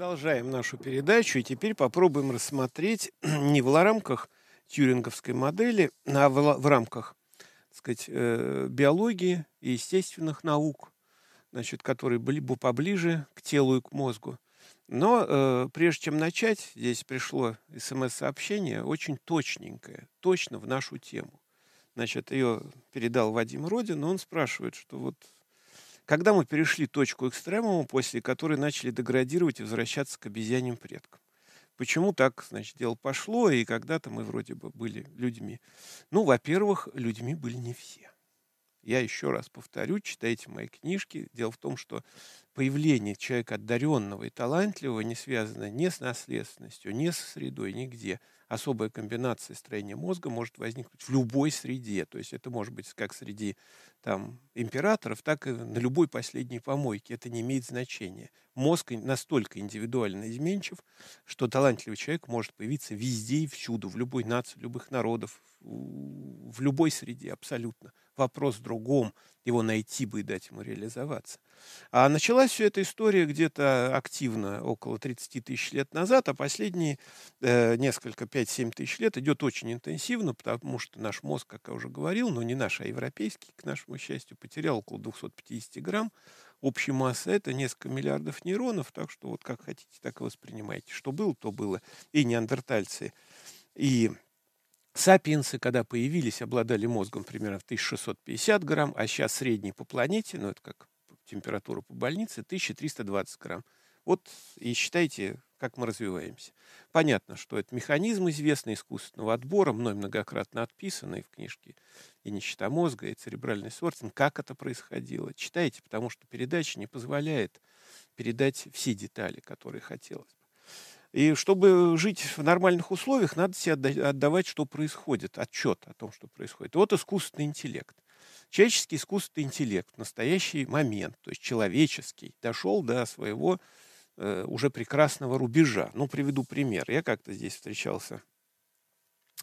Продолжаем нашу передачу и теперь попробуем рассмотреть не в рамках тюринговской модели, а в, в рамках так сказать, э, биологии и естественных наук, значит, которые были бы поближе к телу и к мозгу. Но э, прежде чем начать, здесь пришло смс-сообщение очень точненькое, точно в нашу тему. Значит, ее передал Вадим Родин, но он спрашивает, что вот когда мы перешли точку экстремума, после которой начали деградировать и возвращаться к обезьяньим предкам. Почему так, значит, дело пошло, и когда-то мы вроде бы были людьми. Ну, во-первых, людьми были не все. Я еще раз повторю, читайте мои книжки. Дело в том, что появление человека одаренного и талантливого не связано ни с наследственностью, ни с средой, нигде особая комбинация строения мозга может возникнуть в любой среде. То есть это может быть как среди там, императоров, так и на любой последней помойке. Это не имеет значения. Мозг настолько индивидуально изменчив, что талантливый человек может появиться везде и всюду, в любой нации, любых народов, в любой среде абсолютно. Вопрос в другом, его найти бы и дать ему реализоваться. А началась вся эта история где-то активно около 30 тысяч лет назад, а последние э, несколько, 5-7 тысяч лет идет очень интенсивно, потому что наш мозг, как я уже говорил, но не наш, а европейский, к нашему счастью, потерял около 250 грамм общей массы. Это несколько миллиардов нейронов, так что вот как хотите, так и воспринимайте. Что было, то было. И неандертальцы, и Сапиенсы, когда появились, обладали мозгом примерно в 1650 грамм, а сейчас средний по планете, ну это как температура по больнице, 1320 грамм. Вот и считайте, как мы развиваемся. Понятно, что это механизм известный искусственного отбора, мной многократно отписанный в книжке «И нищета мозга», и «Церебральный сортинг». Как это происходило? Читайте, потому что передача не позволяет передать все детали, которые хотелось. И чтобы жить в нормальных условиях, надо себе отдавать, что происходит, отчет о том, что происходит. вот искусственный интеллект. Человеческий искусственный интеллект в настоящий момент, то есть человеческий, дошел до своего э, уже прекрасного рубежа. Ну, приведу пример. Я как-то здесь встречался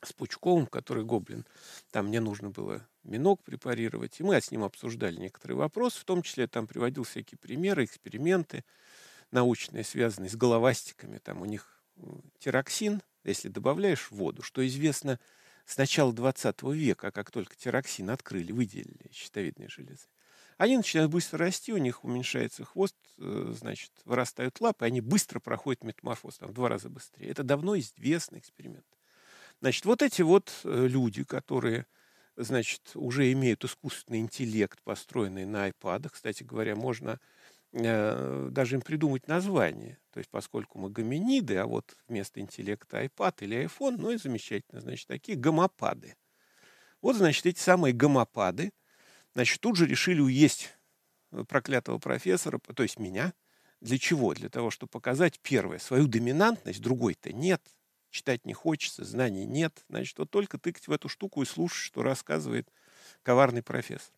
с Пучковым, который гоблин. Там мне нужно было минок препарировать. И мы с ним обсуждали некоторые вопросы, в том числе там приводил всякие примеры, эксперименты научные, связанные с головастиками. Там у них тироксин, если добавляешь в воду, что известно с начала 20 века, как только тироксин открыли, выделили щитовидные железы, они начинают быстро расти, у них уменьшается хвост, э, значит, вырастают лапы, они быстро проходят метаморфоз, там, в два раза быстрее. Это давно известный эксперимент. Значит, вот эти вот э, люди, которые, значит, уже имеют искусственный интеллект, построенный на айпадах, кстати говоря, можно даже им придумать название. То есть, поскольку мы гоминиды, а вот вместо интеллекта iPad или iPhone, ну и замечательно, значит, такие гомопады. Вот, значит, эти самые гомопады, значит, тут же решили уесть э, проклятого профессора, то есть меня. Для чего? Для того, чтобы показать, первое, свою доминантность, другой-то нет, читать не хочется, знаний нет. Значит, вот только тыкать в эту штуку и слушать, что рассказывает коварный профессор.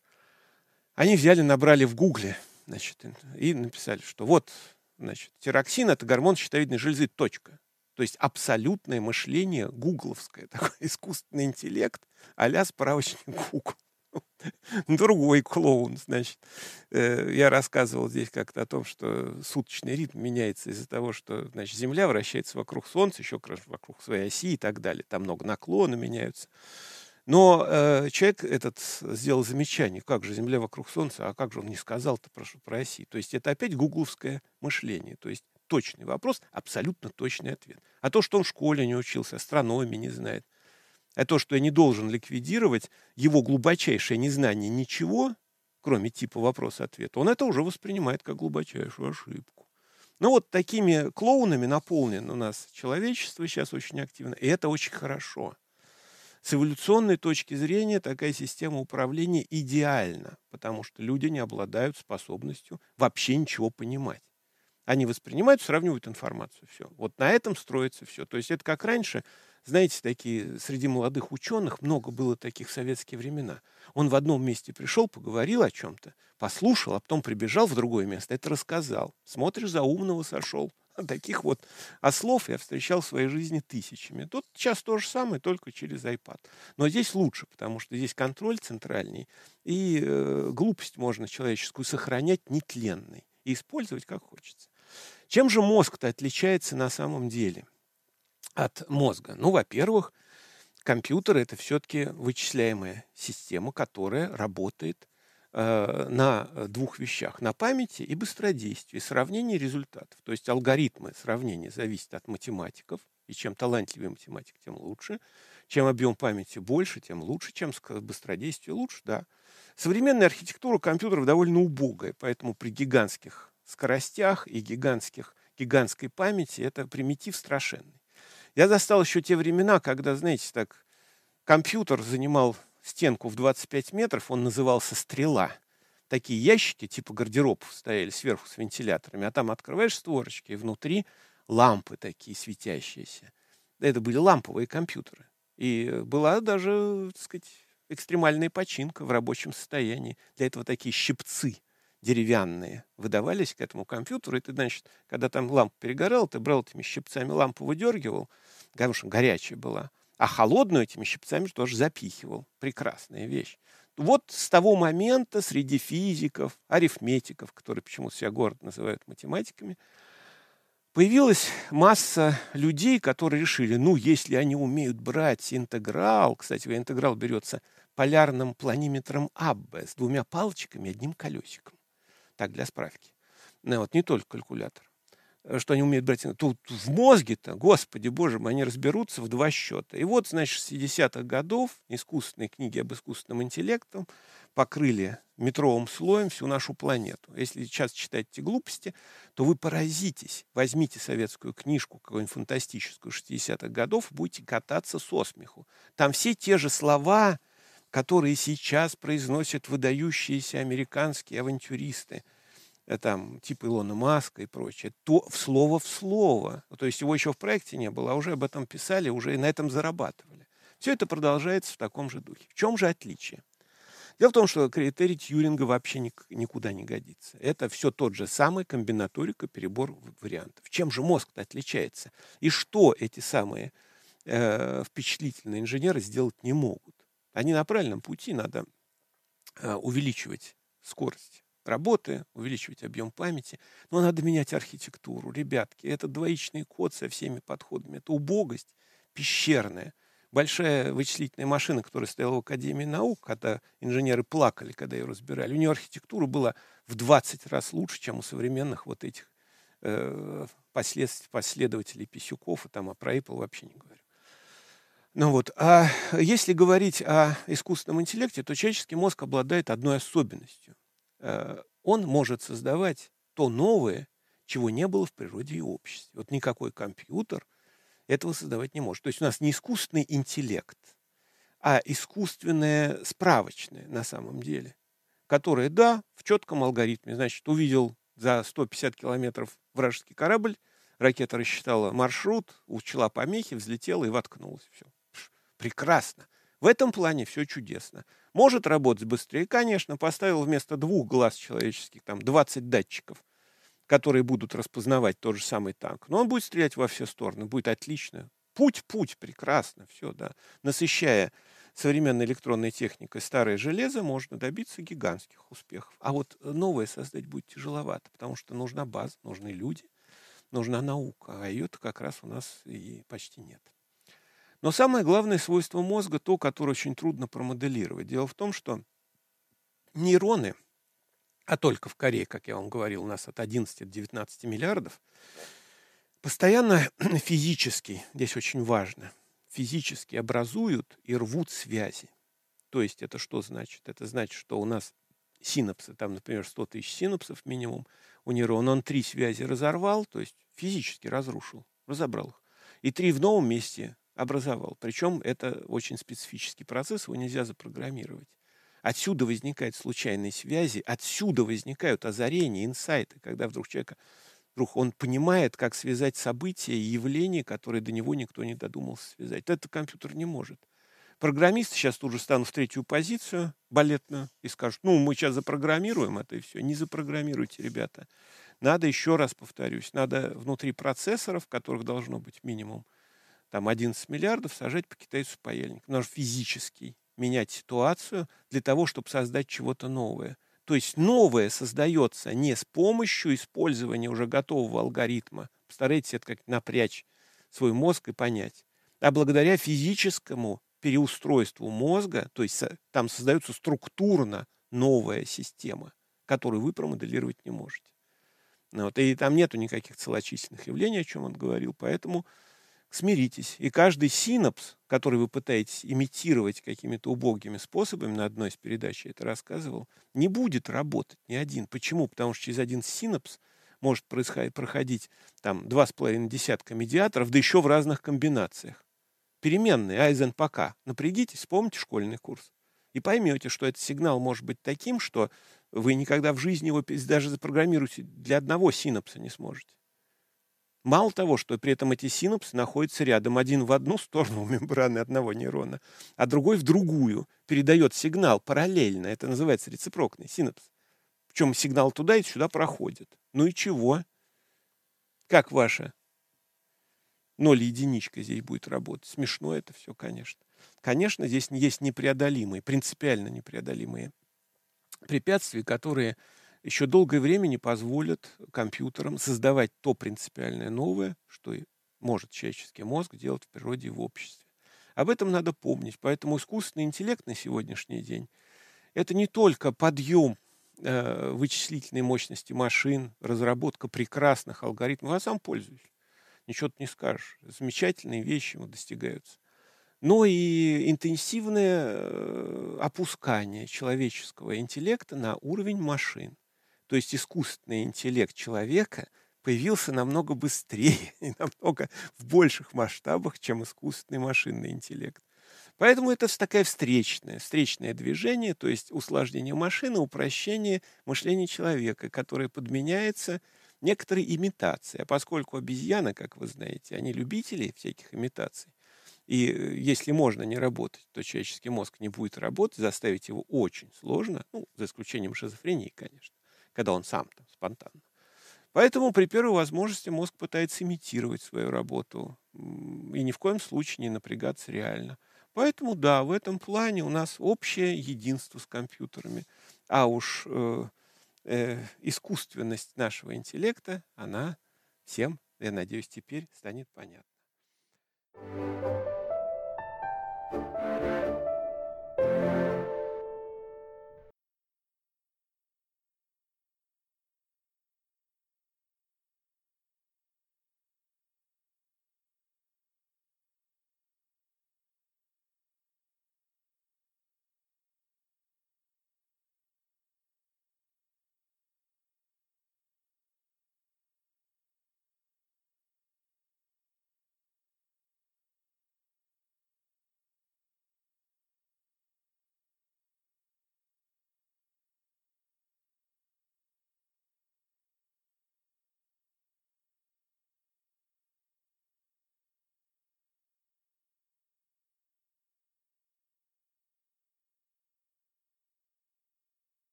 Они взяли, набрали в Гугле Значит, и написали, что вот, значит, тироксин – это гормон щитовидной железы, точка. То есть абсолютное мышление гугловское, такой искусственный интеллект а-ля справочник Google. Другой клоун, значит. Э, я рассказывал здесь как-то о том, что суточный ритм меняется из-за того, что значит, Земля вращается вокруг Солнца, еще вокруг своей оси и так далее. Там много наклона меняются. Но э, человек этот сделал замечание, как же Земля вокруг Солнца, а как же он не сказал-то про оси. То есть это опять гугловское мышление. То есть точный вопрос, абсолютно точный ответ. А то, что он в школе не учился, астрономии не знает, а то, что я не должен ликвидировать его глубочайшее незнание ничего, кроме типа вопрос-ответ, он это уже воспринимает как глубочайшую ошибку. Ну вот такими клоунами наполнен у нас человечество сейчас очень активно, и это очень хорошо. С эволюционной точки зрения такая система управления идеальна, потому что люди не обладают способностью вообще ничего понимать. Они воспринимают, сравнивают информацию. Все. Вот на этом строится все. То есть это как раньше, знаете, такие среди молодых ученых много было таких в советские времена. Он в одном месте пришел, поговорил о чем-то, послушал, а потом прибежал в другое место, это рассказал. Смотришь, за умного сошел. Таких вот ослов я встречал в своей жизни тысячами. Тут сейчас то же самое, только через iPad. Но здесь лучше, потому что здесь контроль центральный, и э, глупость можно человеческую сохранять нетленной и использовать как хочется. Чем же мозг-то отличается на самом деле от мозга? Ну, во-первых, компьютер это все-таки вычисляемая система, которая работает на двух вещах: на памяти и быстродействии, сравнении результатов. То есть алгоритмы сравнения зависят от математиков, и чем талантливее математик, тем лучше. Чем объем памяти больше, тем лучше. Чем быстродействие лучше, да. Современная архитектура компьютеров довольно убогая, поэтому при гигантских скоростях и гигантских, гигантской памяти это примитив страшенный. Я застал еще те времена, когда, знаете, так компьютер занимал стенку в 25 метров, он назывался «Стрела». Такие ящики типа гардеробов стояли сверху с вентиляторами, а там открываешь створочки, и внутри лампы такие светящиеся. Это были ламповые компьютеры. И была даже, так сказать, экстремальная починка в рабочем состоянии. Для этого такие щипцы деревянные выдавались к этому компьютеру. И ты, значит, когда там лампа перегорала, ты брал этими щипцами лампу, выдергивал, потому что горячая была, а холодную этими щипцами тоже запихивал. Прекрасная вещь. Вот с того момента среди физиков, арифметиков, которые почему-то себя город называют математиками, Появилась масса людей, которые решили, ну, если они умеют брать интеграл, кстати, интеграл берется полярным планиметром Аббе с двумя палочками и одним колесиком. Так, для справки. Ну, вот, не только калькулятор. Э, что они умеют брать. Тут в мозге-то, господи боже мой, они разберутся в два счета. И вот, значит, 60-х годов искусственные книги об искусственном интеллекте покрыли метровым слоем всю нашу планету. Если сейчас читать эти глупости, то вы поразитесь. Возьмите советскую книжку, какую-нибудь фантастическую 60-х годов, будете кататься со смеху. Там все те же слова, которые сейчас произносят выдающиеся американские авантюристы – там, типа Илона Маска и прочее, то в слово в слово. То есть его еще в проекте не было, а уже об этом писали, уже и на этом зарабатывали. Все это продолжается в таком же духе. В чем же отличие? Дело в том, что критерий Тьюринга вообще никуда не годится. Это все тот же самый комбинаторика, перебор вариантов. Чем же мозг отличается? И что эти самые э, впечатлительные инженеры сделать не могут? Они на правильном пути, надо э, увеличивать скорость работы, увеличивать объем памяти. Но надо менять архитектуру. Ребятки, это двоичный код со всеми подходами. Это убогость пещерная. Большая вычислительная машина, которая стояла в Академии наук, когда инженеры плакали, когда ее разбирали, у нее архитектура была в 20 раз лучше, чем у современных вот этих э, послед, последователей Писюков, и там, а про Apple вообще не говорю. Ну вот, а если говорить о искусственном интеллекте, то человеческий мозг обладает одной особенностью. Э, он может создавать то новое, чего не было в природе и обществе. Вот никакой компьютер этого создавать не может. То есть у нас не искусственный интеллект, а искусственное справочное на самом деле, которое, да, в четком алгоритме, значит, увидел за 150 километров вражеский корабль, ракета рассчитала маршрут, учла помехи, взлетела и воткнулась. Все. Прекрасно. В этом плане все чудесно. Может работать быстрее, конечно, поставил вместо двух глаз человеческих там 20 датчиков, которые будут распознавать тот же самый танк. Но он будет стрелять во все стороны, будет отлично. Путь, путь, прекрасно, все, да. Насыщая современной электронной техникой старое железо, можно добиться гигантских успехов. А вот новое создать будет тяжеловато, потому что нужна база, нужны люди, нужна наука, а ее-то как раз у нас и почти нет. Но самое главное свойство мозга, то, которое очень трудно промоделировать. Дело в том, что нейроны, а только в Корее, как я вам говорил, у нас от 11 до 19 миллиардов, постоянно физически, здесь очень важно, физически образуют и рвут связи. То есть это что значит? Это значит, что у нас синапсы, там, например, 100 тысяч синапсов минимум у нейрона, он три связи разорвал, то есть физически разрушил, разобрал их. И три в новом месте образовал. Причем это очень специфический процесс, его нельзя запрограммировать. Отсюда возникают случайные связи, отсюда возникают озарения, инсайты, когда вдруг человека, вдруг он понимает, как связать события и явления, которые до него никто не додумался связать. Это компьютер не может. Программисты сейчас тут же станут в третью позицию балетную и скажут, ну, мы сейчас запрограммируем это и все. Не запрограммируйте, ребята. Надо, еще раз повторюсь, надо внутри процессоров, которых должно быть минимум там 11 миллиардов сажать по китайцу паяльник. Нужно физически менять ситуацию для того, чтобы создать чего-то новое. То есть новое создается не с помощью использования уже готового алгоритма. Постарайтесь это как напрячь свой мозг и понять. А благодаря физическому переустройству мозга, то есть там создается структурно новая система, которую вы промоделировать не можете. Ну вот, и там нету никаких целочисленных явлений, о чем он говорил, поэтому смиритесь. И каждый синапс, который вы пытаетесь имитировать какими-то убогими способами, на одной из передач я это рассказывал, не будет работать ни один. Почему? Потому что через один синапс может происходить, проходить там два с половиной десятка медиаторов, да еще в разных комбинациях. Переменные А из Н пока. Напрягитесь, вспомните школьный курс. И поймете, что этот сигнал может быть таким, что вы никогда в жизни его даже запрограммируете для одного синапса не сможете. Мало того, что при этом эти синапсы находятся рядом, один в одну сторону мембраны одного нейрона, а другой в другую, передает сигнал параллельно. Это называется рецепрокный синапс. Причем сигнал туда и сюда проходит. Ну и чего? Как ваша ноль единичка здесь будет работать? Смешно это все, конечно. Конечно, здесь есть непреодолимые, принципиально непреодолимые препятствия, которые еще долгое время не позволят компьютерам создавать то принципиальное новое, что может человеческий мозг делать в природе и в обществе. Об этом надо помнить. Поэтому искусственный интеллект на сегодняшний день – это не только подъем э, вычислительной мощности машин, разработка прекрасных алгоритмов. Я сам пользуюсь. Ничего ты не скажешь. Замечательные вещи достигаются. Но и интенсивное э, опускание человеческого интеллекта на уровень машин. То есть искусственный интеллект человека появился намного быстрее и намного в больших масштабах, чем искусственный машинный интеллект. Поэтому это такая встречное, встречное движение, то есть усложнение машины, упрощение мышления человека, которое подменяется некоторой имитацией. А поскольку обезьяны, как вы знаете, они любители всяких имитаций, и если можно не работать, то человеческий мозг не будет работать, заставить его очень сложно, ну, за исключением шизофрении, конечно когда он сам там спонтанно. Поэтому при первой возможности мозг пытается имитировать свою работу и ни в коем случае не напрягаться реально. Поэтому да, в этом плане у нас общее единство с компьютерами, а уж э, э, искусственность нашего интеллекта, она всем, я надеюсь, теперь станет понятна.